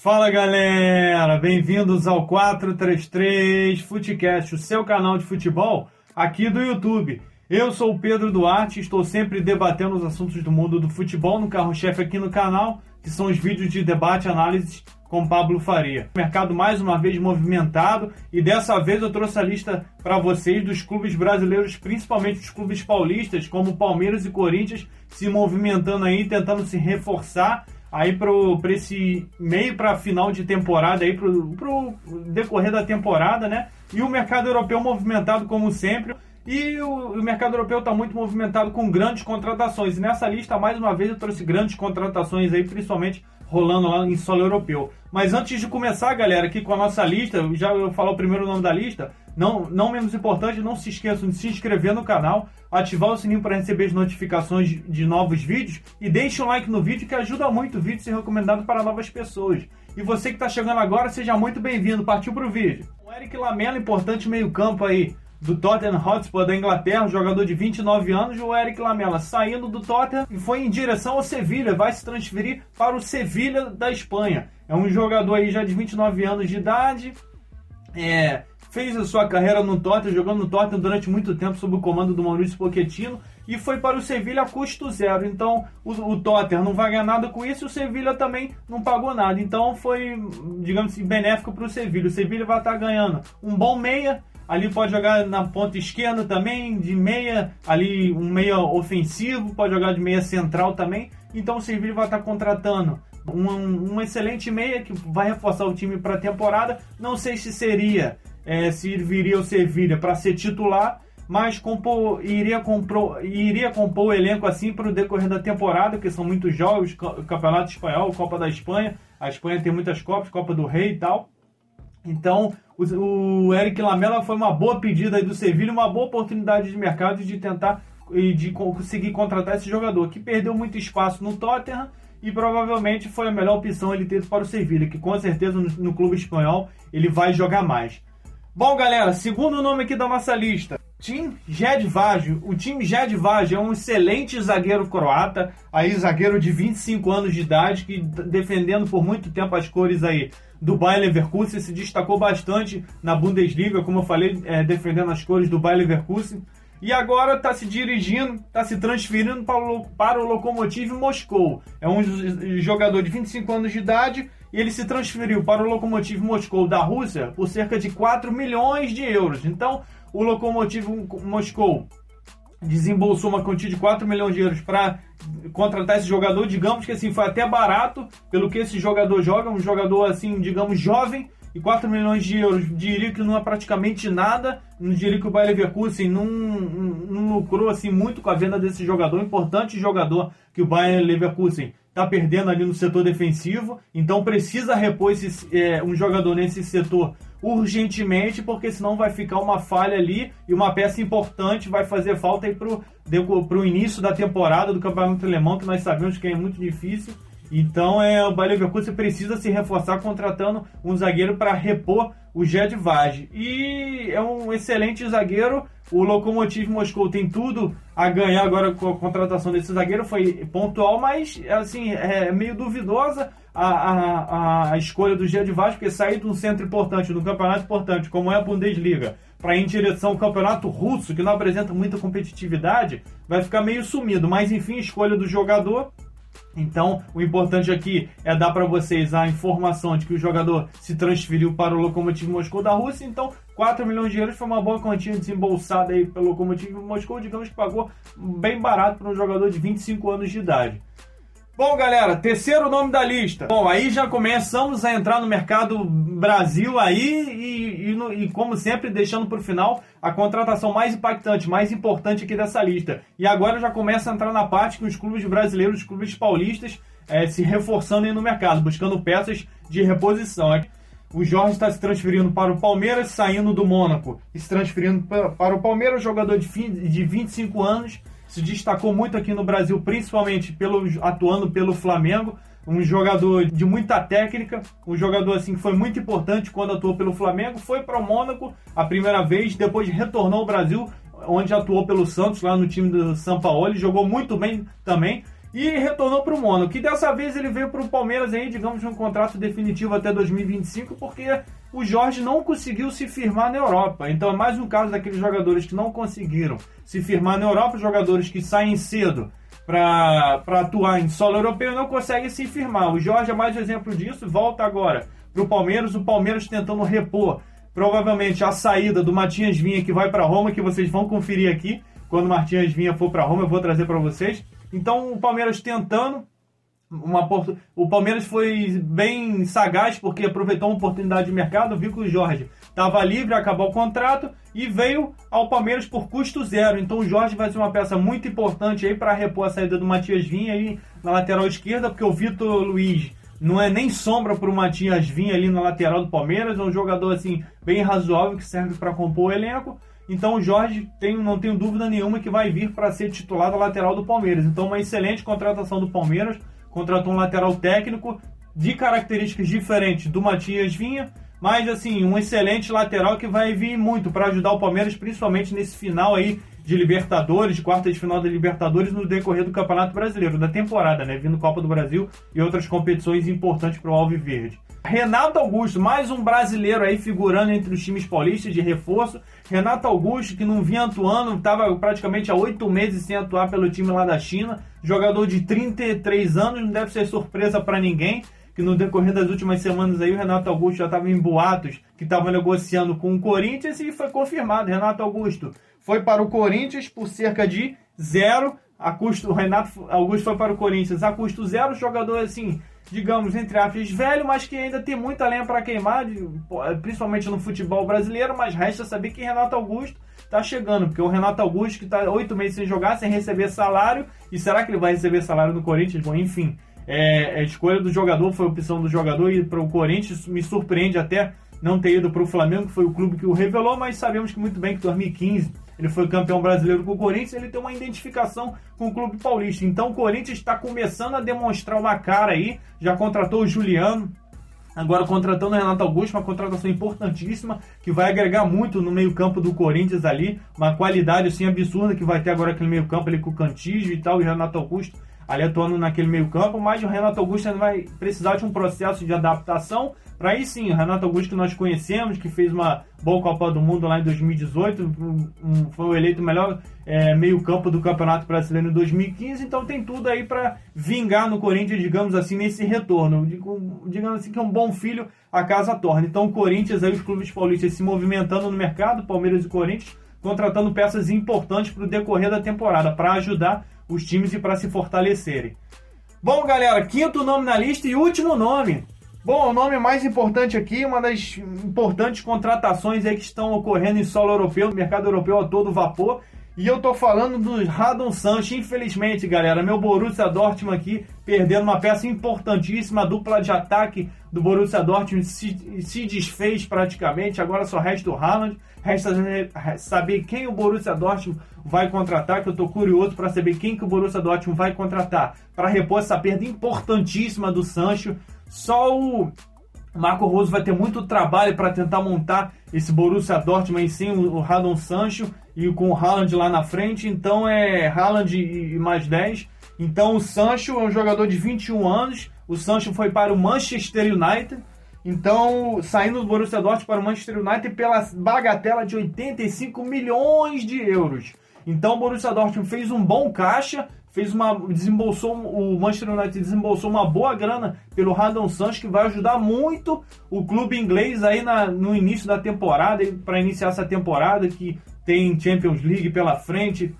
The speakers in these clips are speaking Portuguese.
Fala galera, bem-vindos ao 433 Futecast, o seu canal de futebol aqui do YouTube. Eu sou o Pedro Duarte, estou sempre debatendo os assuntos do mundo do futebol no carro-chefe aqui no canal, que são os vídeos de debate e análise com Pablo Faria. Mercado mais uma vez movimentado e dessa vez eu trouxe a lista para vocês dos clubes brasileiros, principalmente os clubes paulistas, como Palmeiras e Corinthians, se movimentando aí, tentando se reforçar aí para esse meio para final de temporada aí para o decorrer da temporada, né? E o mercado europeu movimentado como sempre. E o, o mercado europeu está muito movimentado com grandes contratações. E nessa lista, mais uma vez, eu trouxe grandes contratações aí, principalmente rolando lá em solo europeu. Mas antes de começar, galera, aqui com a nossa lista, já eu falar o primeiro nome da lista, não, não menos importante, não se esqueçam de se inscrever no canal, ativar o sininho para receber as notificações de, novos vídeos e deixe um like no vídeo que ajuda muito o vídeo a ser recomendado para novas pessoas. E você que está chegando agora, seja muito bem-vindo. Partiu para o vídeo. O Eric Lamela, importante meio-campo aí do Tottenham Hotspur da Inglaterra, jogador de 29 anos, o Eric Lamela, saindo do Tottenham e foi em direção ao Sevilha, vai se transferir para o Sevilha da Espanha. É um jogador aí já de 29 anos de idade, é, fez a sua carreira no Tottenham, jogando no Tottenham durante muito tempo sob o comando do Maurício Pochettino e foi para o Sevilha a custo zero. Então o, o Tottenham não vai ganhar nada com isso e o Sevilha também não pagou nada. Então foi, digamos assim, benéfico para o Sevilha. O Sevilha vai estar ganhando um bom meia Ali pode jogar na ponta esquerda também, de meia, ali um meia ofensivo, pode jogar de meia central também. Então o Sevilha vai estar contratando um, um excelente meia que vai reforçar o time para a temporada. Não sei se seria, é, se viria o Sevilha para ser titular, mas compor, iria, compor, iria compor o elenco assim para o decorrer da temporada, que são muitos jogos, Campeonato Espanhol, Copa da Espanha. A Espanha tem muitas Copas, Copa do Rei e tal. Então, o, o Eric Lamela foi uma boa pedida do Sevilha, uma boa oportunidade de mercado de tentar e de conseguir contratar esse jogador, que perdeu muito espaço no Tottenham e provavelmente foi a melhor opção ele ter para o Sevilha, que com certeza no, no clube espanhol ele vai jogar mais. Bom, galera, segundo nome aqui da nossa lista, Tim Jedvaj. O Tim Jedvaj é um excelente zagueiro croata, aí zagueiro de 25 anos de idade, que defendendo por muito tempo as cores aí do Bayer Leverkusen, se destacou bastante na Bundesliga, como eu falei, é, defendendo as cores do Bayer Leverkusen. E agora está se dirigindo, está se transferindo para o, para o Lokomotiv Moscou. É um jogador de 25 anos de idade e ele se transferiu para o Lokomotiv Moscou da Rússia por cerca de 4 milhões de euros. Então, o Lokomotiv Moscou desembolsou uma quantia de 4 milhões de euros para contratar esse jogador. Digamos que assim foi até barato pelo que esse jogador joga, um jogador assim, digamos, jovem. E 4 milhões de euros, diria que não é praticamente nada. Não diria que o Bayer Leverkusen não, não, lucrou assim muito com a venda desse jogador. Importante jogador que o Bayer Leverkusen está perdendo ali no setor defensivo. Então precisa repor esse, é, um jogador nesse setor urgentemente, porque senão vai ficar uma falha ali e uma peça importante vai fazer falta pro, pro início da temporada do Campeonato Alemão, que nós sabemos que é muito difícil. Então é, o Bayer Leverkusen precisa se reforçar contratando um zagueiro para repor o Jed. E é um excelente zagueiro. O Lokomotiv Moscou tem tudo a ganhar agora com a contratação desse zagueiro. Foi pontual, mas assim é meio duvidosa a, a, a escolha do Jed porque sair de um centro importante, de um campeonato importante, como é a Bundesliga, para ir em direção ao campeonato russo, que não apresenta muita competitividade, vai ficar meio sumido. Mas enfim, escolha do jogador então, o importante aqui é dar para vocês a informação de que o jogador se transferiu para o Lokomotiv Moscou da Rússia. Então, 4 milhões de euros foi uma boa quantia desembolsada aí pelo Lokomotiv Moscou. Digamos que pagou bem barato para um jogador de 25 anos de idade. Bom, galera, terceiro nome da lista. Bom, aí já começamos a entrar no mercado Brasil aí e, e, e como sempre, deixando para o final a contratação mais impactante, mais importante aqui dessa lista. E agora já começa a entrar na parte que os clubes brasileiros, os clubes paulistas, é, se reforçando aí no mercado, buscando peças de reposição. O Jorge está se transferindo para o Palmeiras, saindo do Mônaco e se transferindo para o Palmeiras, jogador de, fim, de 25 anos se destacou muito aqui no Brasil, principalmente pelo, atuando pelo Flamengo. Um jogador de muita técnica, um jogador assim que foi muito importante quando atuou pelo Flamengo. Foi para o Mônaco a primeira vez, depois retornou ao Brasil, onde atuou pelo Santos, lá no time do São Paulo. Ele jogou muito bem também. E retornou para o Mônaco. Que dessa vez ele veio para o Palmeiras aí, digamos, um contrato definitivo até 2025, porque o Jorge não conseguiu se firmar na Europa. Então é mais um caso daqueles jogadores que não conseguiram se firmar na Europa, jogadores que saem cedo para atuar em solo europeu não conseguem se firmar. O Jorge é mais um exemplo disso, volta agora para o Palmeiras, o Palmeiras tentando repor provavelmente a saída do Matias Vinha que vai para Roma, que vocês vão conferir aqui. Quando o Matias Vinha for para Roma, eu vou trazer para vocês. Então o Palmeiras tentando uma o Palmeiras foi bem sagaz porque aproveitou uma oportunidade de mercado, viu que o Jorge estava livre, acabou o contrato e veio ao Palmeiras por custo zero. Então o Jorge vai ser uma peça muito importante aí para repor a saída do Matias Vinha aí na lateral esquerda, porque o Vitor Luiz não é nem sombra para o Matias Vinha ali na lateral do Palmeiras, é um jogador assim bem razoável que serve para compor o elenco. Então o Jorge tem, não tenho dúvida nenhuma que vai vir para ser titular da lateral do Palmeiras. Então uma excelente contratação do Palmeiras, contratou um lateral técnico de características diferentes do Matias Vinha, mas assim, um excelente lateral que vai vir muito para ajudar o Palmeiras, principalmente nesse final aí de Libertadores, de quarta de final da Libertadores no decorrer do Campeonato Brasileiro, da temporada, né? Vindo Copa do Brasil e outras competições importantes para o Alviverde. Renato Augusto, mais um brasileiro aí figurando entre os times paulistas de reforço. Renato Augusto, que não vinha atuando, estava praticamente há oito meses sem atuar pelo time lá da China. Jogador de 33 anos, não deve ser surpresa para ninguém que no decorrer das últimas semanas aí o Renato Augusto já estava em boatos que estava negociando com o Corinthians e foi confirmado. Renato Augusto foi para o Corinthians por cerca de zero. A custo, o Renato Augusto foi para o Corinthians a custo zero. Jogador assim, digamos, entre aspas, velho, mas que ainda tem muita lenha para queimar, principalmente no futebol brasileiro. Mas resta saber que Renato Augusto está chegando, porque o Renato Augusto que está oito meses sem jogar, sem receber salário. E será que ele vai receber salário no Corinthians? Bom, enfim. É, a escolha do jogador foi a opção do jogador e para o Corinthians me surpreende até não ter ido para o Flamengo, que foi o clube que o revelou, mas sabemos que muito bem que 2015 ele foi campeão brasileiro com o Corinthians, ele tem uma identificação com o clube paulista. Então o Corinthians está começando a demonstrar uma cara aí, já contratou o Juliano, agora contratando o Renato Augusto, uma contratação importantíssima que vai agregar muito no meio-campo do Corinthians ali, uma qualidade assim absurda que vai ter agora aquele meio-campo ali com o Cantígio e tal, e Renato Augusto ali atuando naquele meio-campo, mas o Renato Augusto vai precisar de um processo de adaptação para aí sim, o Renato Augusto que nós conhecemos, que fez uma boa Copa do Mundo lá em 2018, um, um, foi eleito o melhor é, meio-campo do Campeonato Brasileiro em 2015, então tem tudo aí para vingar no Corinthians, digamos assim, nesse retorno. Digamos assim que é um bom filho a casa torna. Então o Corinthians, aí os clubes paulistas se movimentando no mercado, Palmeiras e Corinthians, contratando peças importantes para o decorrer da temporada, para ajudar os times e para se fortalecerem. Bom, galera, quinto nome na lista e último nome Bom, o nome mais importante aqui, uma das importantes contratações aí que estão ocorrendo em solo europeu, mercado europeu a todo vapor. E eu tô falando do Radon Sancho, infelizmente, galera. Meu Borussia Dortmund aqui perdendo uma peça importantíssima, a dupla de ataque do Borussia Dortmund se, se desfez praticamente. Agora só resta o Haaland. Resta saber quem o Borussia Dortmund vai contratar, que eu tô curioso para saber quem que o Borussia Dortmund vai contratar para repor essa perda importantíssima do Sancho. Só o Marco Rose vai ter muito trabalho para tentar montar esse Borussia Dortmund sem o Radon Sancho e com o Haaland lá na frente. Então é Haaland e mais 10. Então o Sancho é um jogador de 21 anos. O Sancho foi para o Manchester United. Então, saindo do Borussia Dortmund para o Manchester United pela bagatela de 85 milhões de euros. Então, o Borussia Dortmund fez um bom caixa, fez uma desembolsou o Manchester United desembolsou uma boa grana pelo Radon Sancho que vai ajudar muito o clube inglês aí na, no início da temporada para iniciar essa temporada que tem Champions League pela frente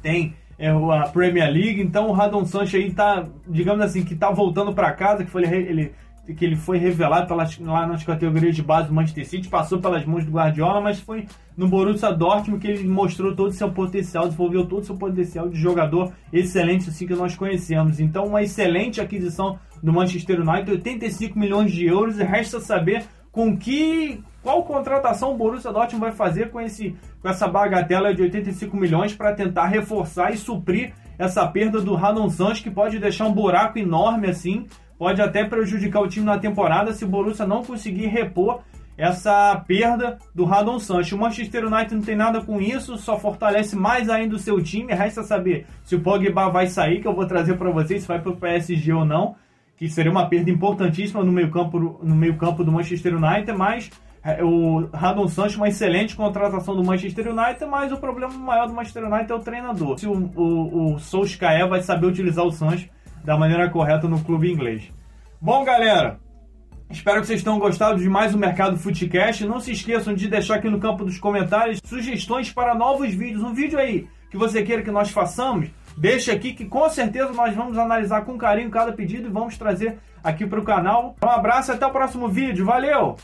tem é, a Premier League. Então o Radon Sancho aí tá digamos assim que tá voltando para casa que foi ele, ele que ele foi revelado pelas, lá nas categorias de base do Manchester City, passou pelas mãos do Guardiola, mas foi no Borussia Dortmund que ele mostrou todo o seu potencial, desenvolveu todo o seu potencial de jogador excelente, assim que nós conhecemos. Então, uma excelente aquisição do Manchester United, 85 milhões de euros, e resta saber com que qual contratação o Borussia Dortmund vai fazer com esse com essa bagatela de 85 milhões para tentar reforçar e suprir essa perda do Radon Sanches que pode deixar um buraco enorme assim pode até prejudicar o time na temporada se o Borussia não conseguir repor essa perda do Radon Sancho. O Manchester United não tem nada com isso, só fortalece mais ainda o seu time. Resta saber se o Pogba vai sair, que eu vou trazer para vocês se vai para o PSG ou não, que seria uma perda importantíssima no meio-campo no meio-campo do Manchester United, mas é, o Radon Sancho uma excelente contratação do Manchester United, mas o problema maior do Manchester United é o treinador. Se o, o, o Solskjaer vai saber utilizar o Sancho da maneira correta no clube inglês. Bom, galera, Espero que vocês tenham gostado de mais um Mercado Footcast. Não se esqueçam de deixar aqui no campo dos comentários sugestões para novos vídeos. Um vídeo aí que você queira que nós façamos, deixa aqui que com certeza nós vamos analisar com carinho cada pedido e vamos trazer aqui para o canal. Um abraço e até o próximo vídeo. Valeu!